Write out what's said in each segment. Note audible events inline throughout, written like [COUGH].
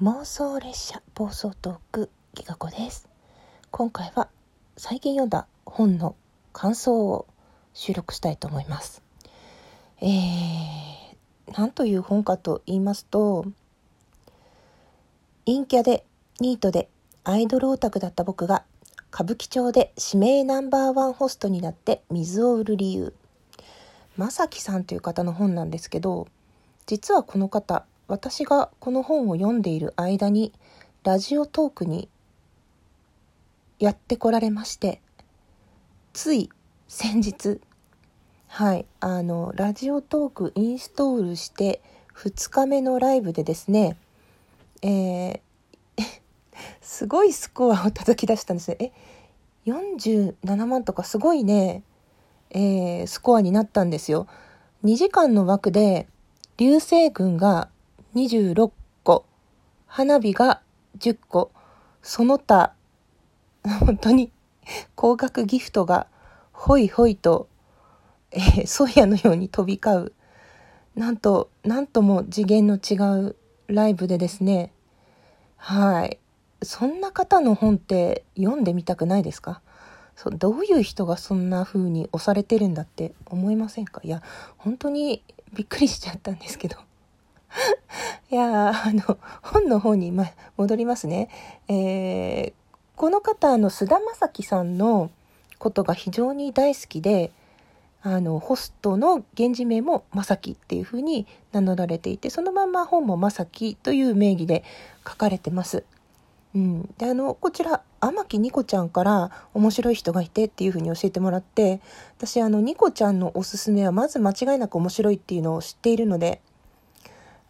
妄想列車暴走トークギガ子です。今回は最近読んだ本の感想を収録したいと思います。えー、なんという本かと言いますと陰キャでニートでアイドルオタクだった僕が歌舞伎町で指名ナンバーワンホストになって水を売る理由。まさきさんという方の本なんですけど実はこの方私がこの本を読んでいる間にラジオトークにやってこられましてつい先日はいあのラジオトークインストールして2日目のライブでですねえー、すごいスコアを叩き出したんですよえ47万とかすごいね、えー、スコアになったんですよ。2時間の枠で流星群が26個、花火が10個、その他、本当に高額ギフトがほいほいと、えー、ソイヤのように飛び交う、なんと、なんとも次元の違うライブでですね、はい。そんな方の本って読んでみたくないですか？そどういう人がそんな風に押されてるんだって思いませんか？いや、本当にびっくりしちゃったんですけど。いやあの本の方に、ま、戻りますね。えー、この方あの菅田将暉さんのことが非常に大好きであのホストの源氏名も正樹っていうふうに名乗られていてそのまま本も正樹という名義で書かれてます。うん、であのこちら天木ニコちゃんから面白い人がいてっていうふうに教えてもらって私あのニコちゃんのおすすめはまず間違いなく面白いっていうのを知っているので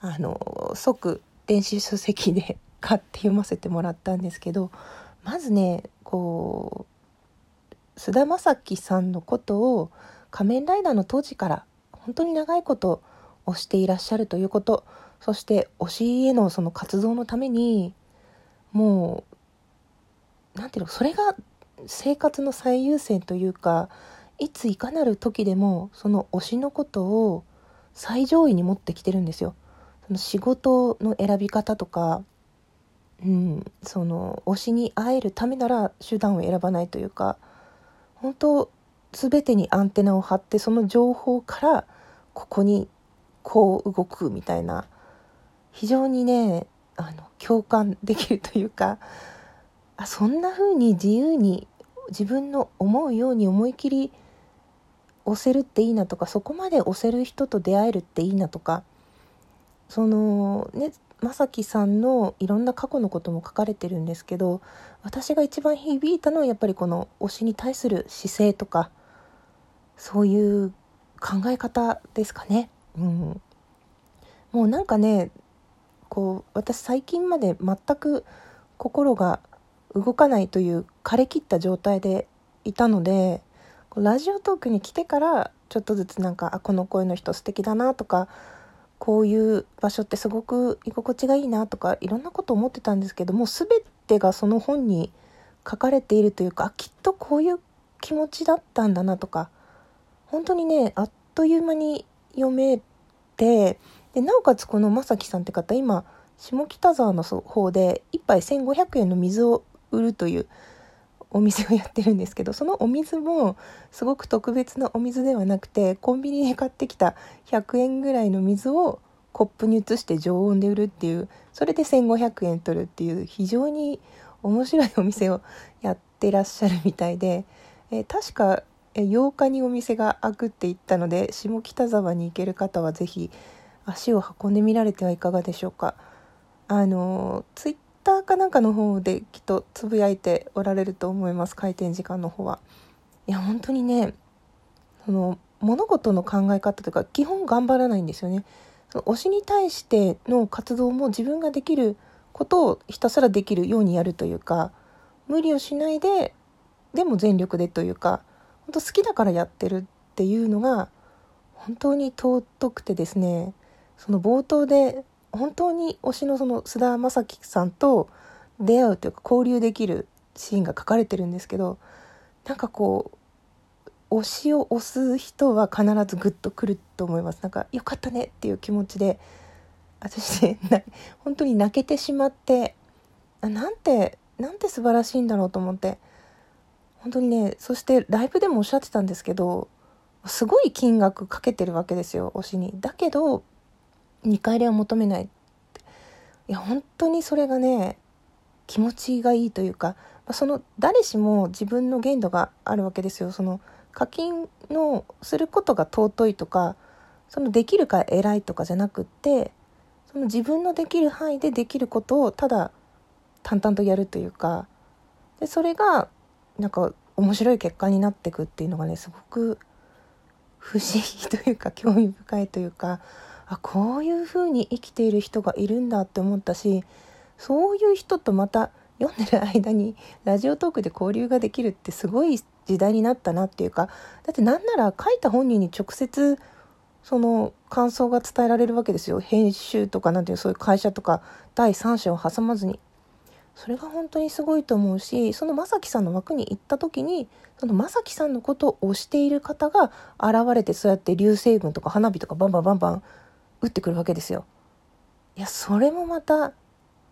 あの即電子書籍で [LAUGHS] 買って読ませてもらったんですけどまずねこう菅田将暉さんのことを仮面ライダーの当時から本当に長いこと推していらっしゃるということそして推しへのその活動のためにもう何ていうのそれが生活の最優先というかいついかなる時でもその推しのことを最上位に持ってきてるんですよ。仕事の選び方とか、うん、その推しに会えるためなら手段を選ばないというか本当全てにアンテナを張ってその情報からここにこう動くみたいな非常にねあの共感できるというかあそんな風に自由に自分の思うように思い切り押せるっていいなとかそこまで押せる人と出会えるっていいなとかそのね正樹さんのいろんな過去のことも書かれてるんですけど私が一番響いたのはやっぱりこの推しに対する姿勢とかそういう考え方ですかね。うん、もうなんかねこう私最近まで全く心が動かないという枯れ切った状態でいたのでラジオトークに来てからちょっとずつなんかあこの声の人素敵だなとかこういう場所ってすごく居心地がいいなとかいろんなこと思ってたんですけども全てがその本に書かれているというかきっとこういう気持ちだったんだなとか本当にねあっという間に読めてでなおかつこの正樹さんって方今下北沢の方で1杯1500円の水を売るというお店をやってるんですけどそのお水もすごく特別なお水ではなくてコンビニで買ってきた100円ぐらいの水をコップに移して常温で売るっていうそれで1500円取るっていう非常に面白いお店をやってらっしゃるみたいで、え確か8日にお店が開くって言ったので下北沢に行ける方は是非足を運んでみられてはいかがでしょうか。あのツイッターかなんかの方できっとつぶやいておられると思います開店時間の方は。いや本当にねその物事の考え方というか基本頑張らないんですよね。推しに対しての活動も自分ができることをひたすらできるようにやるというか無理をしないででも全力でというか本当好きだからやってるっていうのが本当に尊くてですねその冒頭で本当に推しのその菅田将暉さんと出会うというか交流できるシーンが書かれてるんですけどなんかこう推しを推す人は必ずグッとくると思います。なんかよかったねっていう気持ちで私ね本当に泣けてしまってあなんてなんて素晴らしいんだろうと思って本当にねそしてライブでもおっしゃってたんですけどすごい金額かけてるわけですよ推しに。だけど見返りは求めない。いや本当にそれがね気持ちがいいというかその誰しも自分の限度があるわけですよ。その課金のすることが尊いとかそのできるか偉いとかじゃなくってその自分のできる範囲でできることをただ淡々とやるというかでそれがなんか面白い結果になっていくっていうのがねすごく不思議というか興味深いというかあこういう風に生きている人がいるんだって思ったしそういう人とまた読んでる間にラジオトークで交流ができるってすごい時代になったなっていうかだってなんなら書いた本人に直接その感想が伝えられるわけですよ。編集とかなんていうそういう会社とか第三者を挟まずに。それが本当にすごいと思うしその正樹さんの枠に行った時にその正樹さんのことを推している方が現れてそうやって流星群とか花火とかバンバンバンバン打ってくるわけですよ。いやそれもまた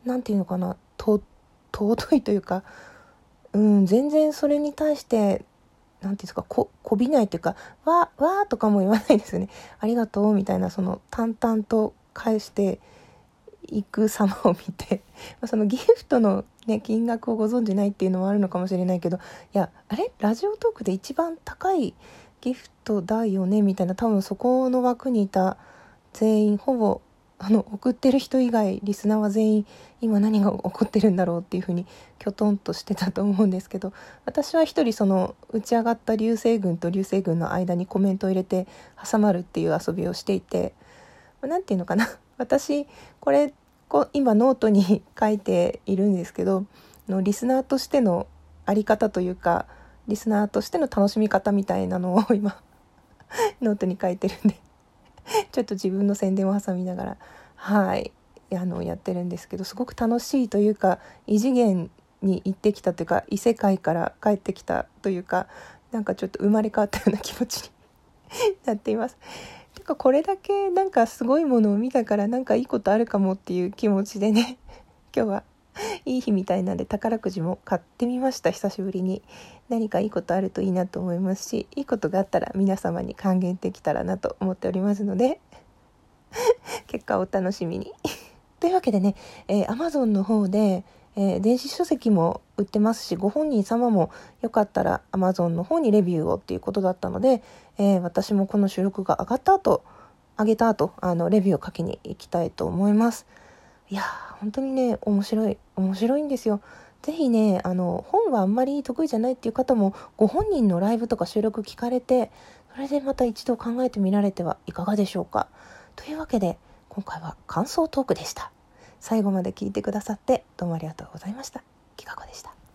何て言うのかな尊いというかうん全然それに対して何て言うんですかこびないというか「わわ」とかも言わないですよね「ありがとう」みたいなその淡々と返していく様を見て [LAUGHS] そのギフトの、ね、金額をご存じないっていうのもあるのかもしれないけどいやあれ？ラジオトークで一番高いギフトだよね？みたいな多分そこの枠にいた全員ほぼあの送ってる人以外リスナーは全員今何が起こってるんだろうっていうふうにきょとんとしてたと思うんですけど私は一人その打ち上がった流星群と流星群の間にコメントを入れて挟まるっていう遊びをしていて何て言うのかな。[LAUGHS] 私これこ今ノートに書いているんですけどのリスナーとしての在り方というかリスナーとしての楽しみ方みたいなのを今 [LAUGHS] ノートに書いてるんで [LAUGHS] ちょっと自分の宣伝を挟みながらはいあのやってるんですけどすごく楽しいというか異次元に行ってきたというか異世界から帰ってきたというかなんかちょっと生まれ変わったような気持ちに [LAUGHS] なっています。てかこれだけなんかすごいものを見たからなんかいいことあるかもっていう気持ちでね今日は [LAUGHS] いい日みたいなんで宝くじも買ってみました。久しぶりに。何かいいことあるといいなと思いますしいいことがあったら皆様に還元できたらなと思っておりますので [LAUGHS] 結果をお楽しみに。[LAUGHS] というわけでね、えー、Amazon の方で、えー、電子書籍も売ってますしご本人様もよかったら Amazon の方にレビューをっていうことだったので、えー、私もこの収録が上がった後上げた後あのレビューを書きに行きたいと思います。いや本当にね面白い面白いんですよ。ぜひねあの本はあんまり得意じゃないっていう方もご本人のライブとか収録聞かれてそれでまた一度考えてみられてはいかがでしょうか。というわけで今回は感想トークでした。最後まで聞いてくださってどうもありがとうございました。きかこでした？